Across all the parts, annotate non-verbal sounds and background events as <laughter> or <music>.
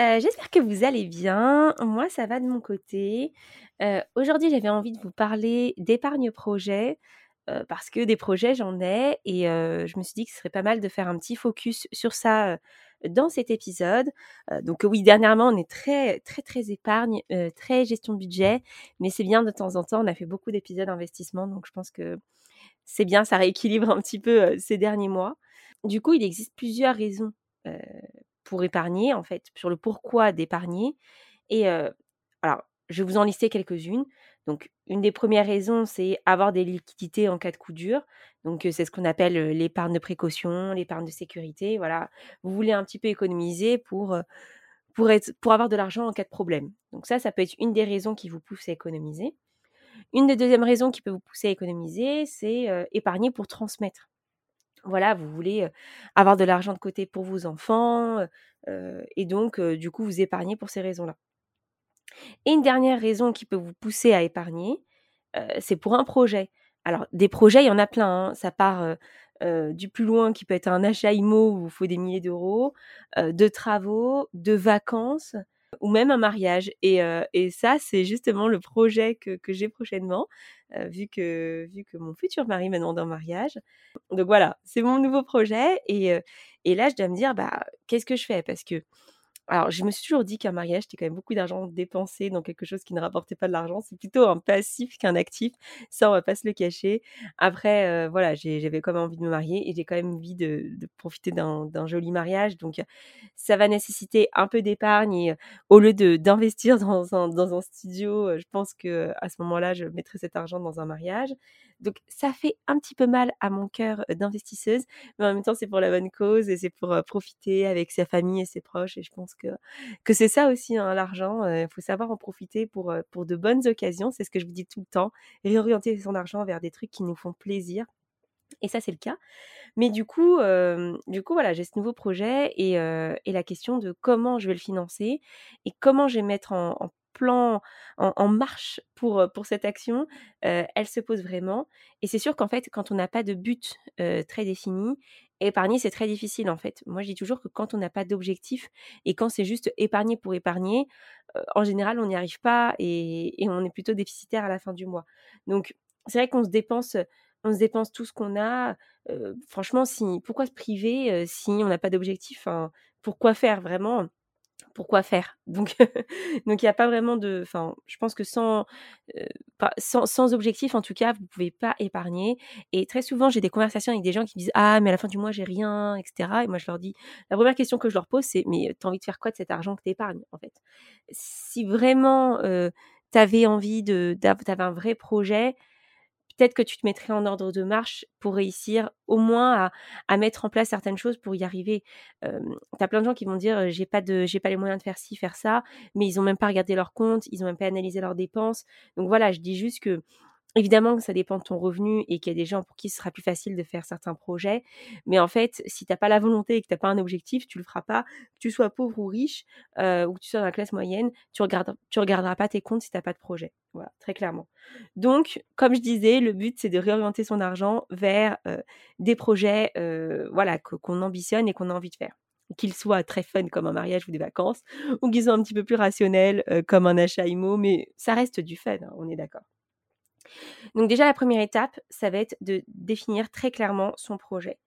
Euh, j'espère que vous allez bien. Moi, ça va de mon côté. Euh, aujourd'hui, j'avais envie de vous parler d'épargne projet euh, parce que des projets, j'en ai et je me suis dit que ce serait pas mal de faire un petit focus sur ça dans cet épisode. donc oui, dernièrement, on est très, très, très épargne, très gestion de budget, mais c'est bien de temps en temps. On a fait beaucoup d'épisodes investissement, donc je pense que c'est bien, ça rééquilibre un petit peu ces derniers mois. Du coup, il existe plusieurs raisons pour épargner, en fait, sur le pourquoi d'épargner. Et alors, je vais vous en lister quelques-unes. Donc, une des premières raisons, c'est avoir des liquidités en cas de coup dur. Donc, c'est ce qu'on appelle l'épargne de précaution, l'épargne de sécurité. Voilà, vous voulez un petit peu économiser pour, pour, être, pour avoir de l'argent en cas de problème. Donc, ça, ça peut être une des raisons qui vous pousse à économiser. Une des deuxièmes raisons qui peut vous pousser à économiser, c'est épargner pour transmettre voilà, vous voulez avoir de l'argent de côté pour vos enfants, et donc, du coup, vous épargnez pour ces raisons-là. Et une dernière raison qui peut vous pousser à épargner, c'est pour un projet. Alors, des projets, il y en a plein. Hein. Ça part du plus loin, qui peut être un achat IMO où il faut des milliers d'euros, de travaux, de vacances, ou même un mariage. Et, ça, c'est justement le projet que, j'ai prochainement, vu, que, vu que mon futur mari m'a demandé un mariage. Donc voilà, c'est mon nouveau projet. Et, et là, je dois me dire, bah, qu'est-ce que je fais? Parce que alors, je me suis toujours dit qu'un mariage, c'était quand même beaucoup d'argent dépensé dans quelque chose qui ne rapportait pas de l'argent. C'est plutôt un passif qu'un actif. Ça, on va pas se le cacher. Après, euh, voilà, j'avais quand même envie de me marier et j'ai quand même envie de, profiter d'un joli mariage. Donc, ça va nécessiter un peu d'épargne. Et au lieu d'investir dans un, studio, je pense que à ce moment-là, je mettrai cet argent dans un mariage. Donc ça fait un petit peu mal à mon cœur d'investisseuse, mais en même temps c'est pour la bonne cause et c'est pour profiter avec sa famille et ses proches. Et je pense que, que c'est ça aussi hein, l'argent. Il faut savoir en profiter pour, pour de bonnes occasions. C'est ce que je vous dis tout le temps. Réorienter son argent vers des trucs qui nous font plaisir. Et ça, c'est le cas. Mais du coup, du coup voilà, j'ai ce nouveau projet et, et, la question de comment je vais le financer et comment je vais mettre en, en plan en, marche pour, pour cette action, elle se pose vraiment. Et c'est sûr qu'en fait, quand on n'a pas de but très défini, épargner, c'est très difficile en fait. Moi, je dis toujours que quand on n'a pas d'objectif et quand c'est juste épargner pour épargner, en général, on n'y arrive pas et, on est plutôt déficitaire à la fin du mois. Donc, c'est vrai qu'on se dépense, on se dépense tout ce qu'on a. franchement, si, pourquoi se priver si on n'a pas d'objectif Pourquoi faire vraiment? Pourquoi faire? <laughs> Donc, donc il n'y a pas vraiment de. Enfin, je pense que sans, sans, objectif, en tout cas, vous ne pouvez pas épargner. Et très souvent, j'ai des conversations avec des gens qui disent Ah, mais à la fin du mois, j'ai rien, etc. Et moi, je leur dis La première question que je leur pose, c'est Mais tu as envie de faire quoi de cet argent que tu épargnes, en fait? Si vraiment tu avais envie de. Un vrai projet, peut-être que tu te mettrais en ordre de marche pour réussir au moins à, mettre en place certaines choses pour y arriver. tu as plein de gens qui vont dire j'ai pas de j'ai pas les moyens de faire ci, faire ça, mais ils ont même pas regardé leur compte, ils ont même pas analysé leurs dépenses. Donc voilà, je dis juste que Évidemment que ça dépend de ton revenu et qu'il y a des gens pour qui ce sera plus facile de faire certains projets. Mais en fait, si tu n'as pas la volonté et que tu n'as pas un objectif, tu ne le feras pas. Que tu sois pauvre ou riche ou que tu sois dans la classe moyenne, tu ne tu regarderas pas tes comptes si tu n'as pas de projet. Voilà, très clairement. Donc, comme je disais, le but, c'est de réorienter son argent vers des projets voilà, qu'on ambitionne et qu'on a envie de faire qu'ils soient très fun comme un mariage ou des vacances, ou qu'ils soient un petit peu plus rationnels comme un achat IMO, mais ça reste du fun, hein, on est d'accord. Donc déjà, la première étape, ça va être de définir très clairement son projet.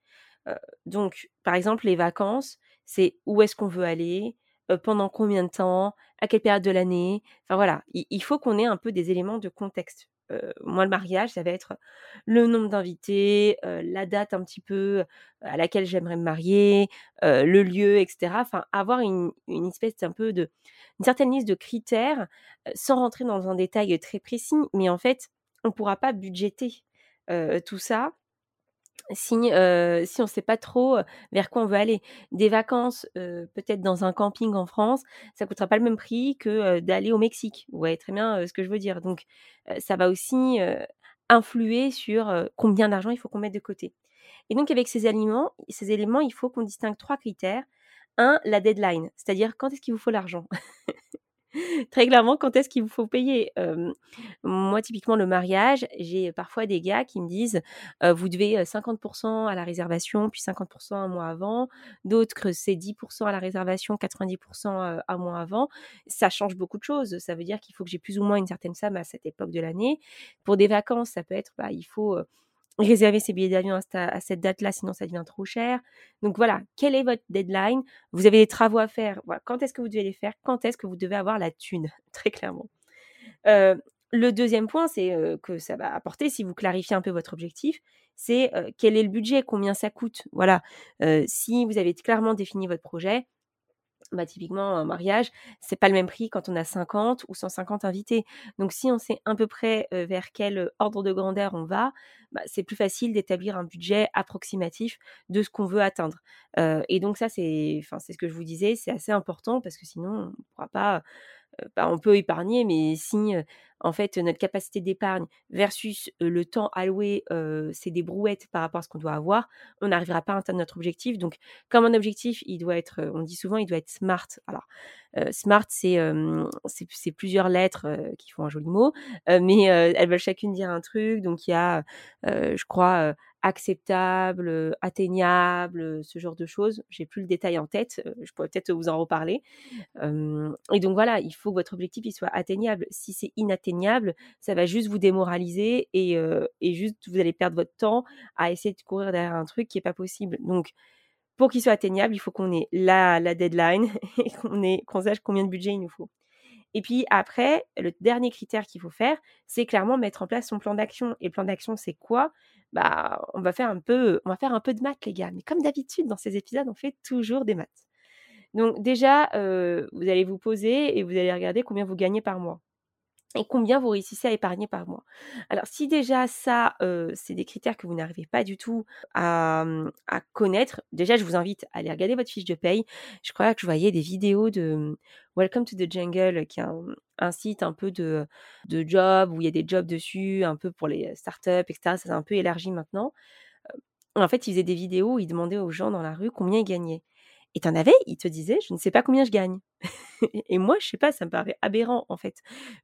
donc, par exemple, les vacances, c'est où est-ce qu'on veut aller, pendant combien de temps, à quelle période de l'année. Enfin voilà, il, faut qu'on ait un peu des éléments de contexte. moi, le mariage, ça va être le nombre d'invités, la date un petit peu à laquelle j'aimerais me marier, le lieu, etc. Enfin, avoir une, une espèce un peu de, une certaine liste de critères, sans rentrer dans un détail très précis, mais en fait, on ne pourra pas budgéter tout ça si, on ne sait pas trop vers quoi on veut aller. Des vacances, peut-être dans un camping en France, ça coûtera pas le même prix que d'aller au Mexique. Vous voyez très bien ce que je veux dire. Donc, ça va aussi influer sur combien d'argent il faut qu'on mette de côté. Et donc, avec ces, aliments, ces éléments, il faut qu'on distingue trois critères. Un, la deadline, c'est-à-dire quand est-ce qu'il vous faut l'argent <laughs> Très clairement, quand est-ce qu'il vous faut payer? Moi, typiquement, le mariage, j'ai parfois des gars qui me disent vous devez 50% à la réservation, puis 50% un mois avant. D'autres que c'est 10% à la réservation, 90% un mois avant. Ça change beaucoup de choses. Ça veut dire qu'il faut que j'ai plus ou moins une certaine somme à cette époque de l'année. Pour des vacances, ça peut être bah, il faut réserver ses billets d'avion à, cette date-là, sinon ça devient trop cher. Donc voilà, quelle est votre deadline? Vous avez des travaux à faire. Quand est-ce que vous devez les faire? Quand est-ce que vous devez avoir la thune? <laughs> Très clairement. Euh, le deuxième point, c'est euh, que ça va apporter, si vous clarifiez un peu votre objectif, c'est euh, quel est le budget, combien ça coûte? Voilà. si vous avez clairement défini votre projet, bah, typiquement, un mariage, c'est pas le même prix quand on a 50 ou 150 invités. Donc, si on sait à peu près vers quel ordre de grandeur on va, bah, c'est plus facile d'établir un budget approximatif de ce qu'on veut atteindre. et donc, ça, c'est, c'est ce que je vous disais, c'est assez important parce que sinon, on ne pourra pas bah, on peut épargner, mais si en fait notre capacité d'épargne versus le temps alloué, c'est des brouettes par rapport à ce qu'on doit avoir, on n'arrivera pas à atteindre notre objectif. Donc, comme un objectif, il doit être, on dit souvent, il doit être smart. Alors, smart, c'est plusieurs lettres qui font un joli mot, mais elles veulent chacune dire un truc. Donc, il y a, je crois, acceptable, atteignable, ce genre de choses. J'ai plus le détail en tête, je pourrais peut-être vous en reparler. et donc voilà, il faut que votre objectif il soit atteignable. Si c'est inatteignable, ça va juste vous démoraliser et, juste vous allez perdre votre temps à essayer de courir derrière un truc qui est pas possible. Donc pour qu'il soit atteignable, il faut qu'on ait la, la deadline <laughs> et qu'on qu'on sache combien de budget il nous faut. Et puis après, le dernier critère qu'il faut faire, c'est clairement mettre en place son plan d'action. Et le plan d'action, c'est quoi? Bah, on va faire un peu, on va faire un peu de maths, les gars. Mais comme d'habitude, dans ces épisodes, on fait toujours des maths. Donc déjà, vous allez vous poser et vous allez regarder combien vous gagnez par mois et combien vous réussissez à épargner par mois. Alors si déjà ça, c'est des critères que vous n'arrivez pas du tout à, mmh, à, connaître, déjà je vous invite à aller regarder votre fiche de paye. Je crois que je voyais des vidéos de mmh, Welcome to the Jungle, qui est un, site un peu de, de job, où il y a des jobs dessus, un peu pour les startups, etc. Ça s'est un peu élargi maintenant. En fait, ils faisaient des vidéos où ils demandaient aux gens dans la rue combien ils gagnaient. Et t'en avais, il te disait, je ne sais pas combien je gagne. <laughs> et moi, je sais pas, ça me paraît aberrant en fait.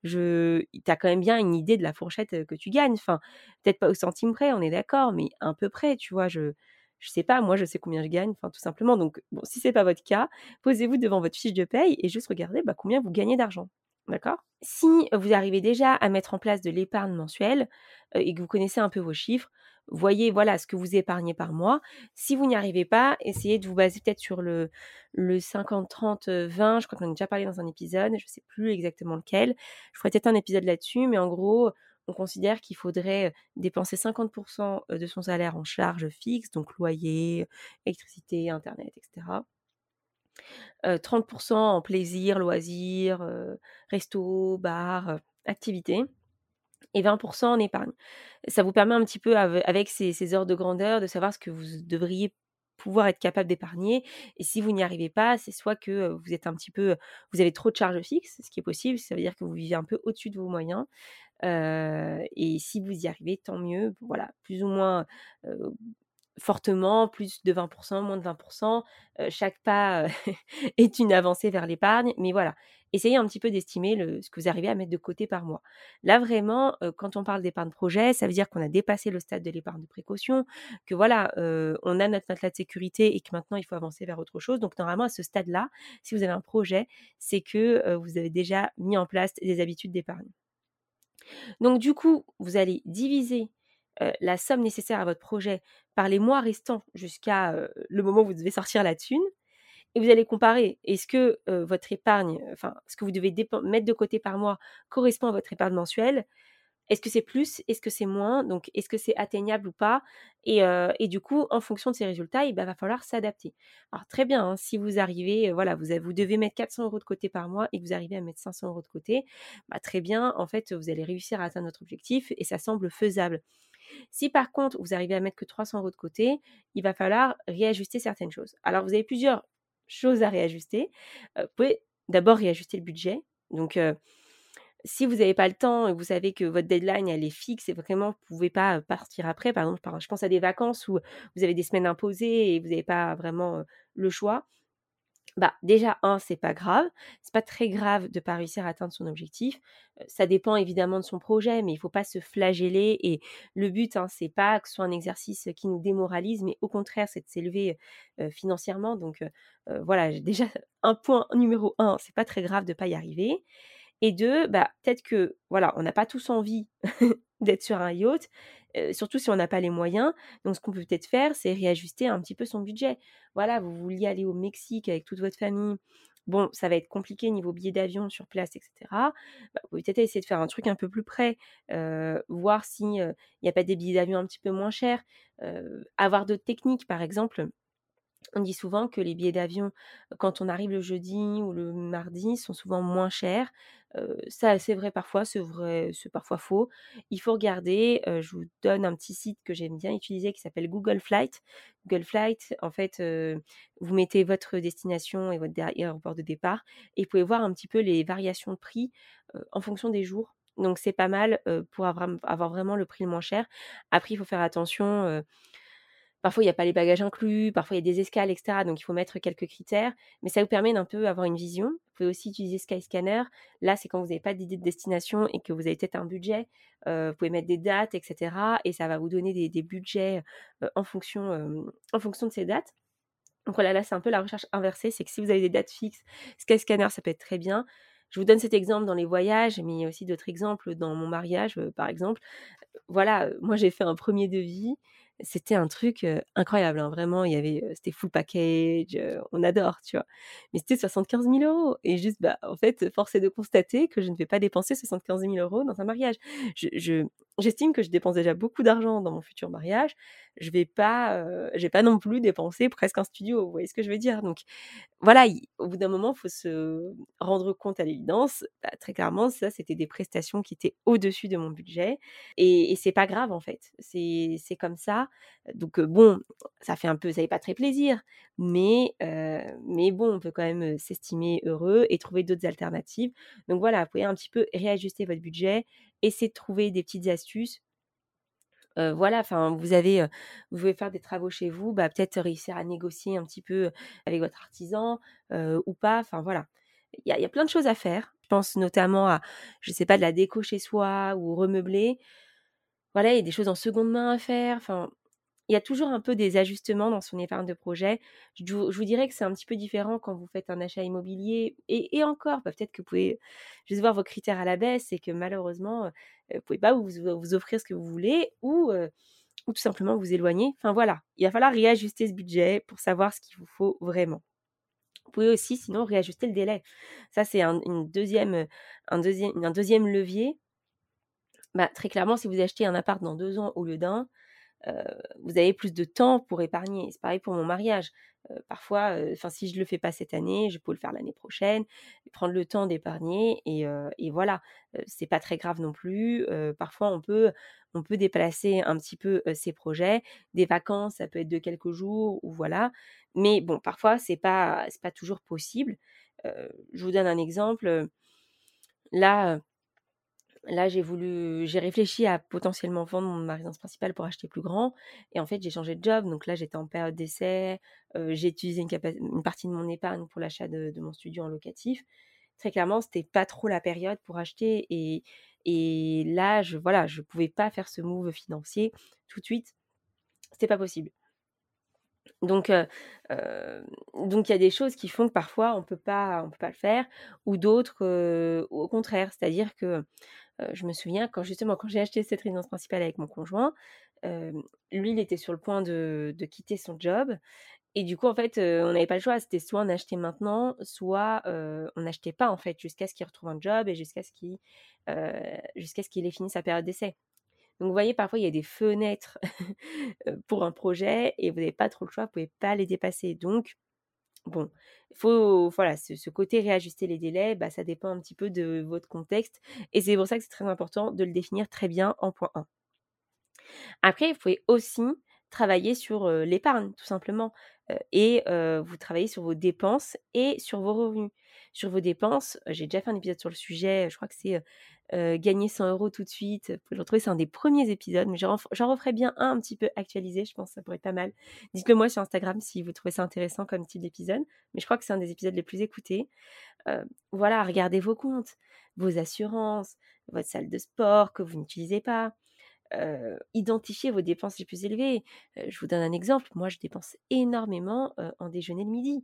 Je, t'as quand même bien une idée de la fourchette que tu gagnes. Enfin, peut-être pas au centime près, on est d'accord, mais un peu près, tu vois. Je, je sais pas, moi, je sais combien je gagne, enfin, tout simplement. Donc, bon, si c'est pas votre cas, posez-vous devant votre fiche de paye et juste regardez bah, combien vous gagnez d'argent. D'accord? Si vous arrivez déjà à mettre en place de l'épargne mensuelle et que vous connaissez un peu vos chiffres, voyez voilà ce que vous épargnez par mois. Si vous n'y arrivez pas, essayez de vous baser peut-être sur le, le 50, 30, 20. Je crois qu'on en a déjà parlé dans un épisode, je ne sais plus exactement lequel. Je ferai peut-être un épisode là-dessus, mais en gros, on considère qu'il faudrait dépenser 50% de son salaire en charges fixes, donc loyer, électricité, internet, etc. 30% en plaisir, loisirs, resto, bar, activités et 20% en épargne. Ça vous permet un petit peu, avec ces, heures de grandeur, de savoir ce que vous devriez pouvoir être capable d'épargner. Et si vous n'y arrivez pas, c'est soit que vous êtes un petit peu, vous avez trop de charges fixes, ce qui est possible, ça veut dire que vous vivez un peu au-dessus de vos moyens. et si vous y arrivez, tant mieux. Voilà, plus ou moins fortement, plus de 20%, moins de 20%. chaque pas <laughs> est une avancée vers l'épargne. Mais voilà, essayez un petit peu d'estimer ce que vous arrivez à mettre de côté par mois. Là, vraiment, quand on parle d'épargne projet, ça veut dire qu'on a dépassé le stade de l'épargne de précaution, que voilà, on a notre matelas de sécurité et que maintenant, il faut avancer vers autre chose. Donc, normalement, à ce stade-là, si vous avez un projet, c'est que vous avez déjà mis en place des habitudes d'épargne. Donc, du coup, vous allez diviser la somme nécessaire à votre projet par les mois restants jusqu'à le moment où vous devez sortir la thune. Et vous allez comparer, est-ce que votre épargne, enfin, ce que vous devez mettre de côté par mois correspond à votre épargne mensuelle? Est-ce que c'est plus? Est-ce que c'est moins? Donc, est-ce que c'est atteignable ou pas? Et, du coup, en fonction de ces résultats, il va falloir s'adapter. Alors, très bien, hein, si vous arrivez, voilà, vous, vous, devez mettre 400 euros de côté par mois et que vous arrivez à mettre 500 euros de côté, bah, très bien, en fait, vous allez réussir à atteindre votre objectif et ça semble faisable. Si par contre, vous arrivez à mettre que 300 euros de côté, il va falloir réajuster certaines choses. Alors, vous avez plusieurs choses à réajuster. vous pouvez d'abord réajuster le budget. Donc, si vous n'avez pas le temps et vous savez que votre deadline est fixe et vraiment vous ne pouvez pas partir après, par exemple, je pense à des vacances où vous avez des semaines imposées et vous n'avez pas vraiment le choix, bah déjà un c'est pas grave. C'est pas très grave de pas réussir à atteindre son objectif. Ça dépend évidemment de son projet mais il faut pas se flageller et le but hein, c'est pas que ce soit un exercice qui nous démoralise mais au contraire c'est de s'élever financièrement. Donc voilà déjà <laughs> un point numéro un c'est pas très grave de pas y arriver. Et deux bah peut-être que voilà on n'a pas tous envie d'être sur un yacht surtout si on n'a pas les moyens. Donc, ce qu'on peut peut-être faire, c'est réajuster un petit peu son budget. Voilà, vous vouliez aller au Mexique avec toute votre famille. Bon, ça va être compliqué niveau billet d'avion sur place, etc. Bah, vous pouvez peut-être essayer de faire un truc un peu plus près, voir s'il n'y a pas des billets d'avion un petit peu moins chers, avoir d'autres techniques, par exemple. On dit souvent que les billets d'avion, quand on arrive le jeudi ou le mardi, sont souvent moins chers ça, c'est vrai parfois, c'est vrai, c'est parfois faux. Il faut regarder. je vous donne un petit site que j'aime bien utiliser qui s'appelle Google Flight. Google Flight, en fait, vous mettez votre destination et votre aéroport de départ et vous pouvez voir un petit peu les variations de prix en fonction des jours. Donc c'est pas mal pour avoir, avoir, vraiment le prix le moins cher. Après, il faut faire attention Parfois, il n'y a pas les bagages inclus, parfois, il y a des escales, etc. Donc, il faut mettre quelques critères. Mais ça vous permet d'un peu avoir une vision. Vous pouvez aussi utiliser Skyscanner. Là, c'est quand vous n'avez pas d'idée de destination et que vous avez peut-être un budget. vous pouvez mettre des dates, etc. Et ça va vous donner des, budgets en, fonction, en fonction de ces dates. Donc voilà, là, c'est un peu la recherche inversée. C'est que si vous avez des dates fixes, Skyscanner, ça peut être très bien. Je vous donne cet exemple dans les voyages, mais il y a aussi d'autres exemples dans mon mariage, par exemple. Voilà, moi, j'ai fait un premier devis c'était un truc incroyable, hein, vraiment. Il y avait, c'était full package, on adore, tu vois. Mais c'était 75 000 euros. Et juste, bah, en fait, force est de constater que je ne vais pas dépenser 75 000 euros dans un mariage. Je, j'estime que je dépense déjà beaucoup d'argent dans mon futur mariage. Je vais pas, je vais pas non plus dépenser presque un studio. Vous voyez ce que je veux dire? Donc, voilà, au bout d'un moment, il faut se rendre compte à l'évidence. Bah, très clairement, ça, c'était des prestations qui étaient au-dessus de mon budget. Et, et c'est pas grave, en fait. C'est, c'est comme ça. Donc bon, ça fait un peu, ça n'est pas très plaisir, mais, mais bon, on peut quand même s'estimer heureux et trouver d'autres alternatives. Donc voilà, vous pouvez un petit peu réajuster votre budget, essayer de trouver des petites astuces. Voilà, enfin, vous avez, vous pouvez faire des travaux chez vous, bah, peut-être réussir à négocier un petit peu avec votre artisan ou pas. Enfin voilà, il y, y, a plein de choses à faire. Je pense notamment à, je sais pas, de la déco chez soi ou remeubler. Voilà, il y a des choses en seconde main à faire. Enfin, il y a toujours un peu des ajustements dans son épargne de projet. Je, vous dirais que c'est un petit peu différent quand vous faites un achat immobilier. Et, encore, bah, peut-être que vous pouvez juste voir vos critères à la baisse et que malheureusement, euh, vous ne pouvez pas vous, offrir ce que vous voulez ou, euh, ou tout simplement vous éloigner. Enfin voilà, il va falloir réajuster ce budget pour savoir ce qu'il vous faut vraiment. Vous pouvez aussi sinon réajuster le délai. Ça, c'est un, une deuxième, un, deuxième, un deuxième levier. Bah, très clairement, si vous achetez un appart dans deux ans au lieu d'un, vous avez plus de temps pour épargner. C'est pareil pour mon mariage. parfois, enfin, si je le fais pas cette année, je peux le faire l'année prochaine, prendre le temps d'épargner et, et, voilà. c'est pas très grave non plus. parfois, on peut, on peut déplacer un petit peu ses projets. Des vacances, ça peut être de quelques jours ou voilà. Mais bon, parfois, c'est pas, c'est pas toujours possible. je vous donne un exemple. Là, Là, j'ai voulu, j'ai réfléchi à potentiellement vendre ma résidence principale pour acheter plus grand. Et en fait, j'ai changé de job. Donc là, j'étais en période d'essai. j'ai utilisé une, partie de mon épargne pour l'achat de, mon studio en locatif. Très clairement, c'était pas trop la période pour acheter. Et, et là, je voilà, je pouvais pas faire ce move financier tout de suite. C'était pas possible. Donc, donc il y a des choses qui font que parfois on peut pas, on peut pas le faire, ou d'autres au contraire. C'est-à-dire que je me souviens quand justement quand j'ai acheté cette résidence principale avec mon conjoint, lui il était sur le point de, quitter son job et du coup en fait on n'avait pas le choix, c'était soit on achetait maintenant, soit on n'achetait pas en fait jusqu'à ce qu'il retrouve un job et jusqu'à ce qu'il ait fini sa période d'essai. Donc vous voyez parfois il y a des fenêtres <laughs> pour un projet et vous n'avez pas trop le choix, vous pouvez pas les dépasser. Donc Bon, faut, voilà, ce, côté réajuster les délais, bah, ça dépend un petit peu de votre contexte. Et c'est pour ça que c'est très important de le définir très bien en point 1. Après, vous pouvez aussi travailler sur l'épargne, tout simplement. et vous travaillez sur vos dépenses et sur vos revenus. Sur vos dépenses, j'ai déjà fait un épisode sur le sujet, je crois que c'est gagner 100 euros tout de suite. Vous pouvez le retrouver, un des premiers épisodes, mais j'en referai bien un un petit peu actualisé, je pense que ça pourrait être pas mal. Dites-le moi sur Instagram si vous trouvez ça intéressant comme type d'épisode, mais je crois que c'est un des épisodes les plus écoutés. voilà, regardez vos comptes, vos assurances, votre salle de sport que vous n'utilisez pas, identifier vos dépenses les plus élevées. je vous donne un exemple. Moi, je dépense énormément en déjeuner de midi.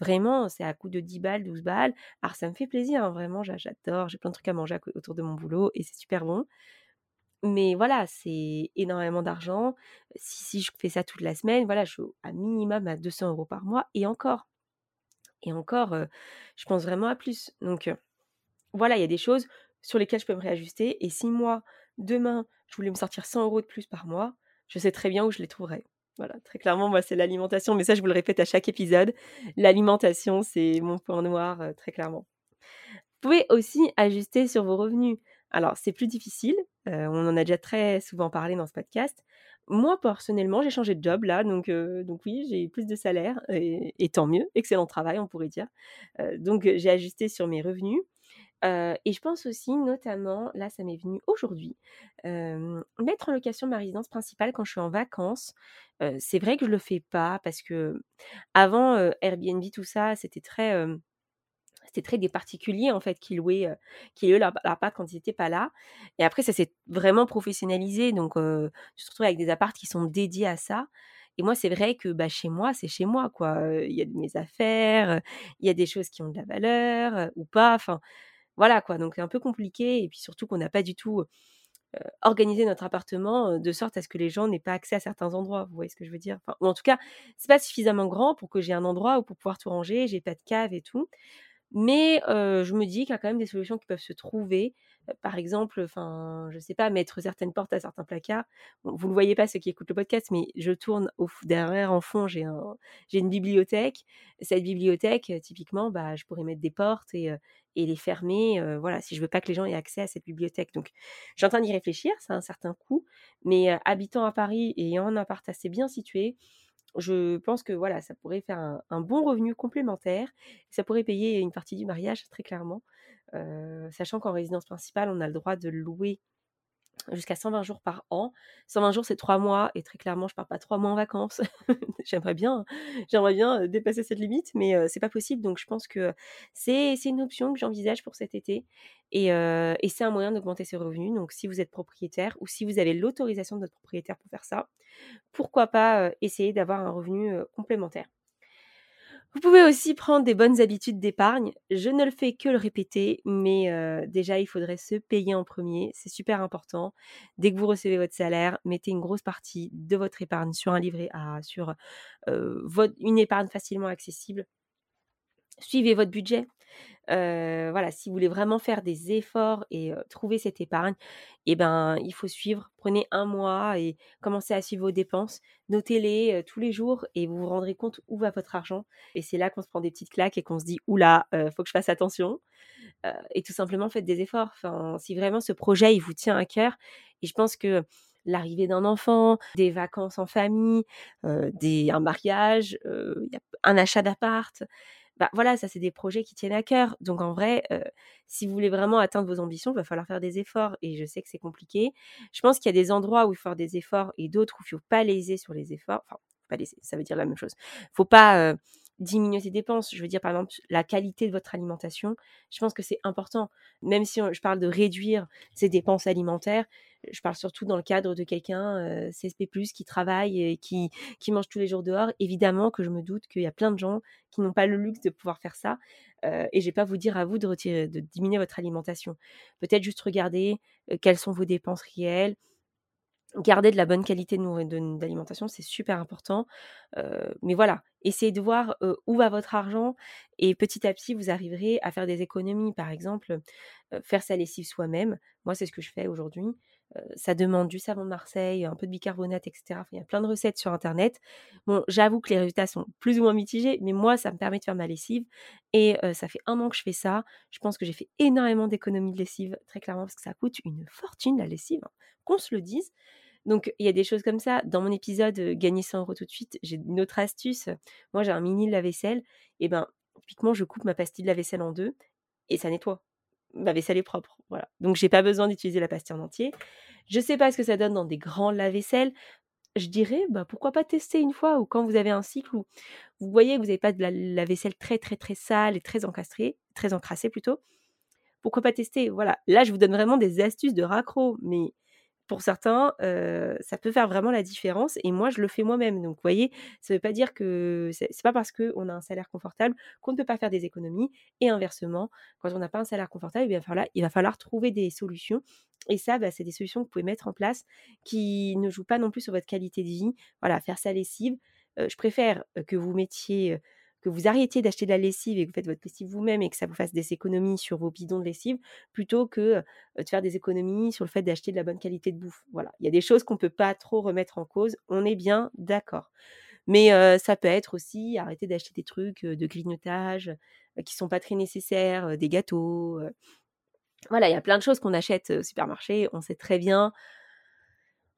vraiment, c'est à coût de 10 balles, 12 balles. Alors, ça me fait plaisir, hein, vraiment, j'adore. J'ai plein de trucs à manger autour de mon boulot et c'est super bon. Mais voilà, c'est énormément d'argent. Si, si je fais ça toute la semaine, voilà, je suis à minimum à 200 euros par mois et encore. Et encore, je pense vraiment à plus. Donc, voilà, il y a des choses sur lesquelles je peux me réajuster. Et si moi, demain, je voulais me sortir 100 euros de plus par mois, je sais très bien où je les trouverai. Voilà, très clairement, moi, c'est l'alimentation, mais ça, je vous le répète à chaque épisode. L'alimentation, c'est mon point noir, euh, très clairement. Vous pouvez aussi ajuster sur vos revenus. Alors, c'est plus difficile, euh, on en a déjà très souvent parlé dans ce podcast. Moi, personnellement, j'ai changé de job là, donc, euh, donc oui, j'ai plus de salaire, et, et, tant mieux, excellent travail, on pourrait dire. donc, j'ai ajusté sur mes revenus et je pense aussi, notamment, là, ça m'est venu aujourd'hui, mettre en location ma résidence principale quand je suis en vacances. c'est vrai que je le fais pas parce que avant Airbnb, tout ça, c'était très c'était très des particuliers en fait qui louaient, louaient leur, appart quand ils n'étaient pas là. Et après, ça s'est vraiment professionnalisé. Donc, je se retrouve avec des apparts qui sont dédiés à ça. Et moi, c'est vrai que bah, chez moi, c'est chez moi. quoi. Il y a mes affaires, il y a des choses qui ont de la valeur ou pas. Enfin, voilà quoi, donc c'est un peu compliqué et puis surtout qu'on n'a pas du tout organisé notre appartement de sorte à ce que les gens n'aient pas accès à certains endroits. Vous voyez ce que je veux dire? Ou en tout cas, c'est pas suffisamment grand pour que j'ai un endroit où pour pouvoir tout ranger. J'ai pas de cave et tout. Mais je me dis qu'il y a quand même des solutions qui peuvent se trouver. Par exemple, enfin, je sais pas, mettre certaines portes à certains placards. Vous le voyez pas ceux qui écoutent le podcast, mais je tourne au derrière en fond, j'ai un, j'ai une bibliothèque. Cette bibliothèque, typiquement, bah, je pourrais mettre des portes et, les fermer. voilà, si je veux pas que les gens aient accès à cette bibliothèque. Donc, je suis en train d'y réfléchir. Ça a un certain coût, mais habitant à Paris et ayant un appart assez bien situé, je pense que voilà, ça pourrait faire un, bon revenu complémentaire. Ça pourrait payer une partie du mariage, très clairement. sachant qu'en résidence principale, on a le droit de louer jusqu'à 120 jours par an. 120 jours, c'est trois mois, et très clairement, je pars pas trois mois en vacances. <laughs> j'aimerais bien, j'aimerais bien dépasser cette limite, mais c'est pas possible. Donc, je pense que c'est une option que j'envisage pour cet été, et, et c'est un moyen d'augmenter ses revenus. Donc, si vous êtes propriétaire ou si vous avez l'autorisation de votre propriétaire pour faire ça, pourquoi pas essayer d'avoir un revenu complémentaire. Vous pouvez aussi prendre des bonnes habitudes d'épargne. Je ne le fais que le répéter, mais déjà, il faudrait se payer en premier. C'est super important. Dès que vous recevez votre salaire, mettez une grosse partie de votre épargne sur un livret A, sur une épargne facilement accessible. Suivez votre budget voilà, si vous voulez vraiment faire des efforts et trouver cette épargne, eh ben, il faut suivre. Prenez un mois et commencez à suivre vos dépenses. Notez-les tous les jours et vous vous rendrez compte où va votre argent. Et c'est là qu'on se prend des petites claques et qu'on se dit oula, faut que je fasse attention. et tout simplement, faites des efforts. Enfin, si vraiment ce projet il vous tient à cœur, et je pense que l'arrivée d'un enfant, des vacances en famille, un mariage, un achat d'appart, bah, voilà, ça c'est des projets qui tiennent à cœur. Donc en vrai, si vous voulez vraiment atteindre vos ambitions, il va falloir faire des efforts. Et je sais que c'est compliqué. Je pense qu'il y a des endroits où il faut faire des efforts et d'autres où il faut pas léser sur les efforts. Enfin, pas léser, ça veut dire la même chose. Faut pas diminuer ses dépenses. Je veux dire, par exemple, la qualité de votre alimentation. Je pense que c'est important. Même si je parle de réduire ses dépenses alimentaires, je parle surtout dans le cadre de quelqu'un euh, CSP+, qui travaille et qui, qui mange tous les jours dehors. Évidemment que je me doute qu'il y a plein de gens qui n'ont pas le luxe de pouvoir faire ça. Euh, et je vais pas vous dire à vous de, diminuer votre alimentation. Peut-être juste regarder euh, quelles sont vos dépenses réelles, garder de la bonne qualité d'alimentation, c'est super important. mais voilà, essayez de voir où va votre argent et petit à petit, vous arriverez à faire des économies. Par exemple, faire sa lessive soi-même. Moi, c'est ce que je fais aujourd'hui. Ça demande du savon de Marseille, un peu de bicarbonate, etc. il y a plein de recettes sur Internet. Bon, j'avoue que les résultats sont plus ou moins mitigés, mais moi, ça me permet de faire ma lessive. Et ça fait un an que je fais ça. Je pense que j'ai fait énormément d'économies de lessive, très clairement, parce que ça coûte une fortune, la lessive, hein, qu'on se le dise. Donc, il y a des choses comme ça. Dans mon épisode Gagner 100 euros tout de suite, j'ai une autre astuce. Moi, j'ai un mini lave-vaisselle. Et ben, typiquement, je coupe ma pastille de lave-vaisselle en deux et ça nettoie. Ma vaisselle est propre. Voilà. Donc, j'ai pas besoin d'utiliser la pastille en entier. Je sais pas ce que ça donne dans des grands lave-vaisselle. Je dirais, bah, pourquoi pas tester une fois ou quand vous avez un cycle où vous voyez que vous n'avez pas de la, vaisselle très, très, très sale et très encastrée, très encrassée plutôt. Pourquoi pas tester Voilà. Là, je vous donne vraiment des astuces de raccro, mais pour certains, ça peut faire vraiment la différence. Et moi, je le fais moi-même. Donc, vous voyez, ça ne veut pas dire que c'est pas parce qu'on a un salaire confortable qu'on ne peut pas faire des économies. Et inversement, quand on n'a pas un salaire confortable, il va, falloir, trouver des solutions. Et ça, bah, c'est des solutions que vous pouvez mettre en place qui ne jouent pas non plus sur votre qualité de vie. Voilà, faire sa lessive. je préfère que vous mettiez que vous arrêtiez d'acheter de la lessive et que vous faites votre lessive vous-même et que ça vous fasse des économies sur vos bidons de lessive, plutôt que de faire des économies sur le fait d'acheter de la bonne qualité de bouffe. Voilà, il y a des choses qu'on ne peut pas trop remettre en cause, on est bien d'accord. Mais ça peut être aussi arrêter d'acheter des trucs de grignotage qui sont pas très nécessaires, des gâteaux. Voilà, il y a plein de choses qu'on achète au supermarché, on sait très bien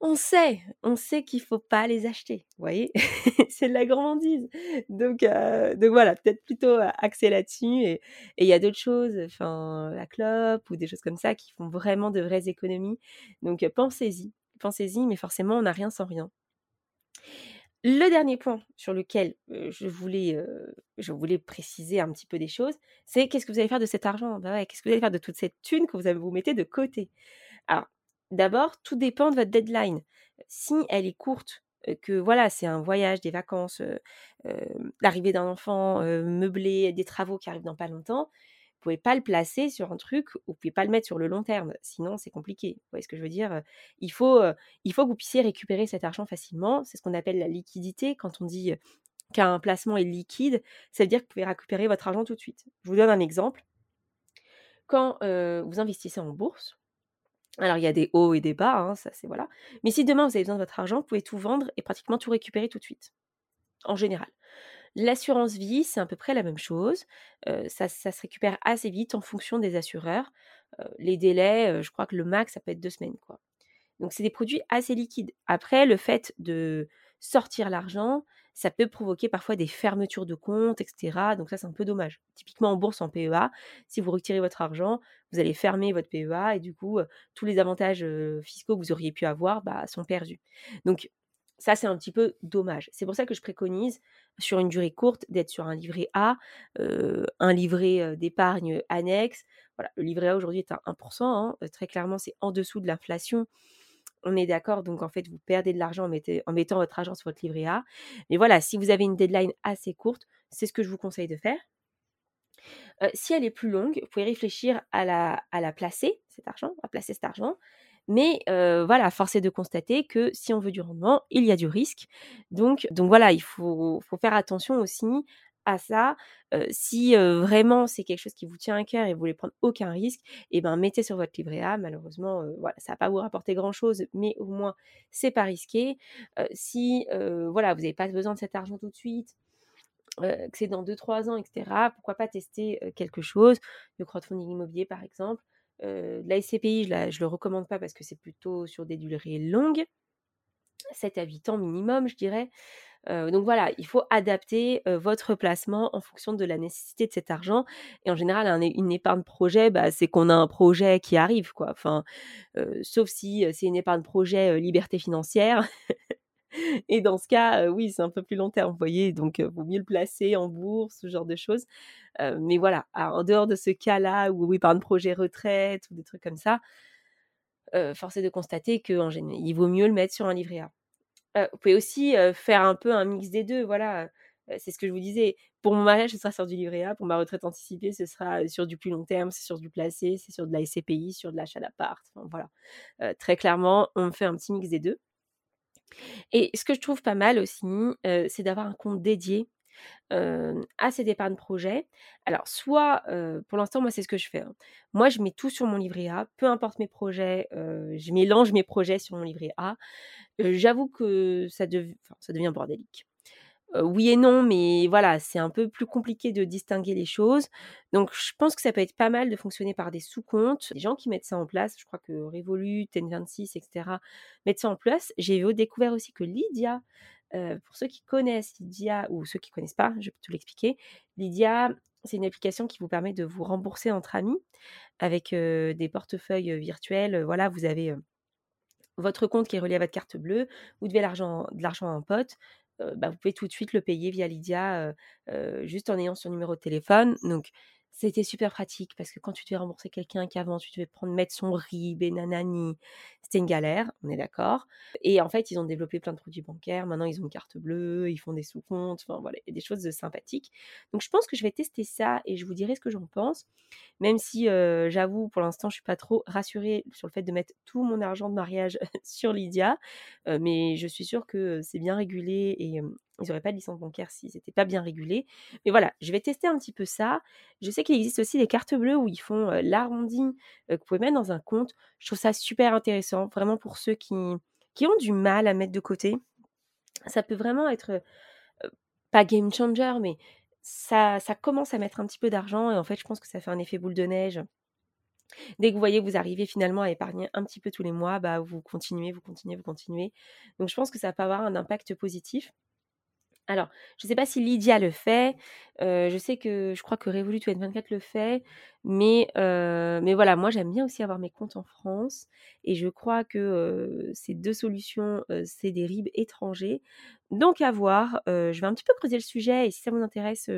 on sait, on sait qu'il faut pas les acheter, vous voyez? <laughs> C'est de la gourmandise. Donc, donc voilà, peut-être plutôt axer là-dessus. Et il y a d'autres choses, enfin la clope ou des choses comme ça qui font vraiment de vraies économies. Donc pensez-y, pensez-y, mais forcément on n'a rien sans rien. Le dernier point sur lequel je, voulais, je voulais préciser un petit peu des choses, c'est qu'est-ce que vous allez faire de cet argent? Bah Qu'est-ce que vous allez faire de toute cette thune que vous, vous mettez de côté? Alors, D'abord, tout dépend de votre deadline. Si elle est courte, que voilà, c'est un voyage, des vacances, l'arrivée d'un enfant, meublé, des travaux qui arrivent dans pas longtemps, vous pouvez pas le placer sur un truc ou vous pouvez pas le mettre sur le long terme. Sinon, c'est compliqué. Vous voyez ce que je veux dire il faut, il faut que vous puissiez récupérer cet argent facilement. C'est ce qu'on appelle la liquidité. Quand on dit qu'un placement est liquide, ça veut dire que vous pouvez récupérer votre argent tout de suite. Je vous donne un exemple. Quand vous investissez en bourse, alors, il y a des hauts et des bas, hein, ça c'est voilà. Mais si demain vous avez besoin de votre argent, vous pouvez tout vendre et pratiquement tout récupérer tout de suite, en général. L'assurance vie, c'est à peu près la même chose. ça, se récupère assez vite en fonction des assureurs. les délais, je crois que le max, ça peut être deux semaines. Donc, c'est des produits assez liquides. Après, le fait de sortir l'argent, ça peut provoquer parfois des fermetures de comptes, etc. Donc ça, c'est un peu dommage. Typiquement en bourse, en PEA, si vous retirez votre argent, vous allez fermer votre PEA et du coup, tous les avantages fiscaux que vous auriez pu avoir bah, sont perdus. Donc ça, c'est un petit peu dommage. C'est pour ça que je préconise, sur une durée courte, d'être sur un livret A, un livret d'épargne annexe. Voilà, le livret A aujourd'hui est à 1%. Hein. Très clairement, c'est en dessous de l'inflation on est d'accord, donc en fait, vous perdez de l'argent en, mettant votre argent sur votre livret A. Mais voilà, si vous avez une deadline assez courte, c'est ce que je vous conseille de faire. si elle est plus longue, vous pouvez réfléchir à la, placer, cet argent, à placer cet argent. Mais voilà, force est de constater que si on veut du rendement, il y a du risque. Donc, donc voilà, il faut, faut faire attention aussi à ça. si vraiment c'est quelque chose qui vous tient à cœur et vous voulez prendre aucun risque, et eh ben mettez sur votre livret A. Malheureusement, voilà, ça va pas vous rapporter grand chose, mais au moins c'est pas risqué. si voilà, vous n'avez pas besoin de cet argent tout de suite, que c'est dans 2-3 ans, etc. Pourquoi pas tester quelque chose, le crowdfunding immobilier par exemple. la SCPI, je, je le recommande pas parce que c'est plutôt sur des durées longues. 7 à 8 ans minimum, je dirais donc voilà, il faut adapter votre placement en fonction de la nécessité de cet argent. Et en général, une épargne projet, bah, c'est qu'on a un projet qui arrive, quoi. Enfin, sauf si c'est une épargne projet liberté financière. <laughs> Et dans ce cas, oui, c'est un peu plus long terme, vous voyez. Donc, il vaut mieux le placer en bourse, ce genre de choses. mais voilà, en dehors de ce cas-là, où épargne projet retraite ou des trucs comme ça, force est de constater qu'il vaut mieux le mettre sur un livret A vous pouvez aussi faire un peu un mix des deux, voilà. c'est ce que je vous disais. Pour mon mariage, ce sera sur du livret A. Pour ma retraite anticipée, ce sera sur du plus long terme, c'est sur du placé, c'est sur de la SCPI, sur de l'achat d'appart. voilà. très clairement, on fait un petit mix des deux. Et ce que je trouve pas mal aussi, c'est d'avoir un compte dédié à ces épargnes projet. Alors, soit, pour l'instant, moi, c'est ce que je fais. Hein. Moi, je mets tout sur mon livret A, peu importe mes projets, je mélange mes projets sur mon livret A. J'avoue que ça, devient bordélique. oui et non, mais voilà, c'est un peu plus compliqué de distinguer les choses. Donc, je pense que ça peut être pas mal de fonctionner par des sous-comptes. Les gens qui mettent ça en place, je crois que Revolut, Ten26, etc., mettent ça en place. J'ai découvert aussi que Lydia, pour ceux qui connaissent Lydia ou ceux qui connaissent pas, je peux tout l'expliquer. Lydia, c'est une application qui vous permet de vous rembourser entre amis avec des portefeuilles virtuels. Voilà, vous avez votre compte qui est relié à votre carte bleue, vous devez de l'argent à un pote, bah, vous pouvez tout de suite le payer via Lydia juste en ayant son numéro de téléphone. Donc, c'était super pratique parce que quand tu devais rembourser quelqu'un qu'avant tu devais prendre mettre son RIB et nanani, c'était une galère, on est d'accord. Et en fait, ils ont développé plein de produits bancaires. Maintenant, ils ont une carte bleue, ils font des sous-comptes, enfin voilà, des choses sympathiques. Donc, je pense que je vais tester ça et je vous dirai ce que j'en pense. Même si j'avoue, pour l'instant, je suis pas trop rassurée sur le fait de mettre tout mon argent de mariage <laughs> sur Lydia, mais je suis sûre que c'est bien régulé et ils n'auraient pas de licence bancaire si c'était pas bien régulé. Mais voilà, je vais tester un petit peu ça. Je sais qu'il existe aussi des cartes bleues où ils font l'arrondi que vous pouvez mettre dans un compte. Je trouve ça super intéressant, vraiment pour ceux qui, qui ont du mal à mettre de côté. Ça peut vraiment être pas game changer, mais ça, ça commence à mettre un petit peu d'argent et en fait, je pense que ça fait un effet boule de neige. Dès que vous voyez que vous arrivez finalement à épargner un petit peu tous les mois, bah vous continuez, vous continuez, vous continuez. Donc je pense que ça peut avoir un impact positif. Alors, je ne sais pas si Lydia le fait. je sais que je crois que Revolut 24 le fait. Mais, voilà, moi j'aime bien aussi avoir mes comptes en France. Et je crois que ces deux solutions, c'est des RIB étrangers. Donc à voir. je vais un petit peu creuser le sujet. Et si ça vous intéresse,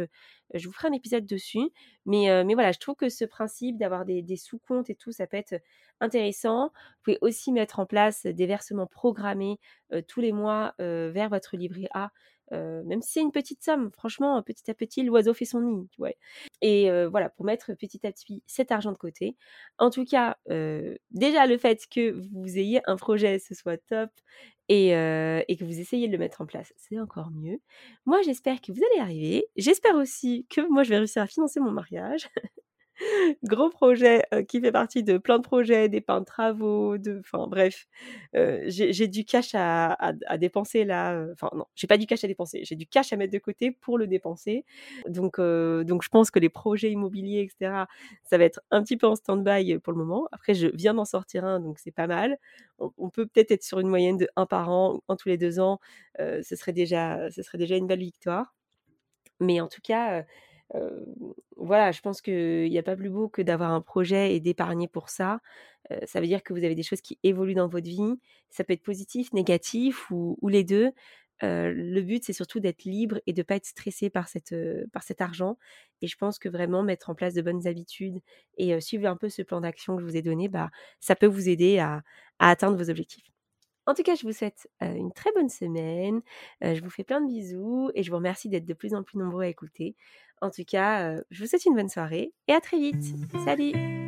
je vous ferai un épisode dessus. Mais, voilà, je trouve que ce principe d'avoir des, des sous-comptes et tout, ça peut être intéressant. Vous pouvez aussi mettre en place des versements programmés tous les mois vers votre livret A même si c'est une petite somme, franchement, petit à petit, l'oiseau fait son nid. Et voilà, pour mettre petit à petit cet argent de côté. En tout cas, déjà le fait que vous ayez un projet, ce soit top, et, et, que vous essayez de le mettre en place, c'est encore mieux. Moi, j'espère que vous allez arriver. J'espère aussi que moi, je vais réussir à financer mon mariage. <laughs> Gros projet qui fait partie de plein de projets, des de travaux, enfin bref, j'ai du cash à, dépenser là. Enfin non, j'ai pas du cash à dépenser, j'ai du cash à mettre de côté pour le dépenser. Donc donc je pense que les projets immobiliers, etc. Ça va être un petit peu en stand-by pour le moment. Après, je viens d'en sortir un, donc c'est pas mal. On, peut peut-être être sur une moyenne de un par an, un tous les deux ans. ce serait déjà, ce serait déjà une belle victoire. Mais en tout cas voilà, je pense qu'il n'y a pas plus beau que d'avoir un projet et d'épargner pour ça. ça veut dire que vous avez des choses qui évoluent dans votre vie. Ça peut être positif, négatif ou, les deux. le but, c'est surtout d'être libre et de ne pas être stressé par, cet argent. Et je pense que vraiment mettre en place de bonnes habitudes et suivre un peu ce plan d'action que je vous ai donné, bah, ça peut vous aider à atteindre vos objectifs. En tout cas, je vous souhaite une très bonne semaine. je vous fais plein de bisous et je vous remercie d'être de plus en plus nombreux à écouter. En tout cas, je vous souhaite une bonne soirée et à très vite. Salut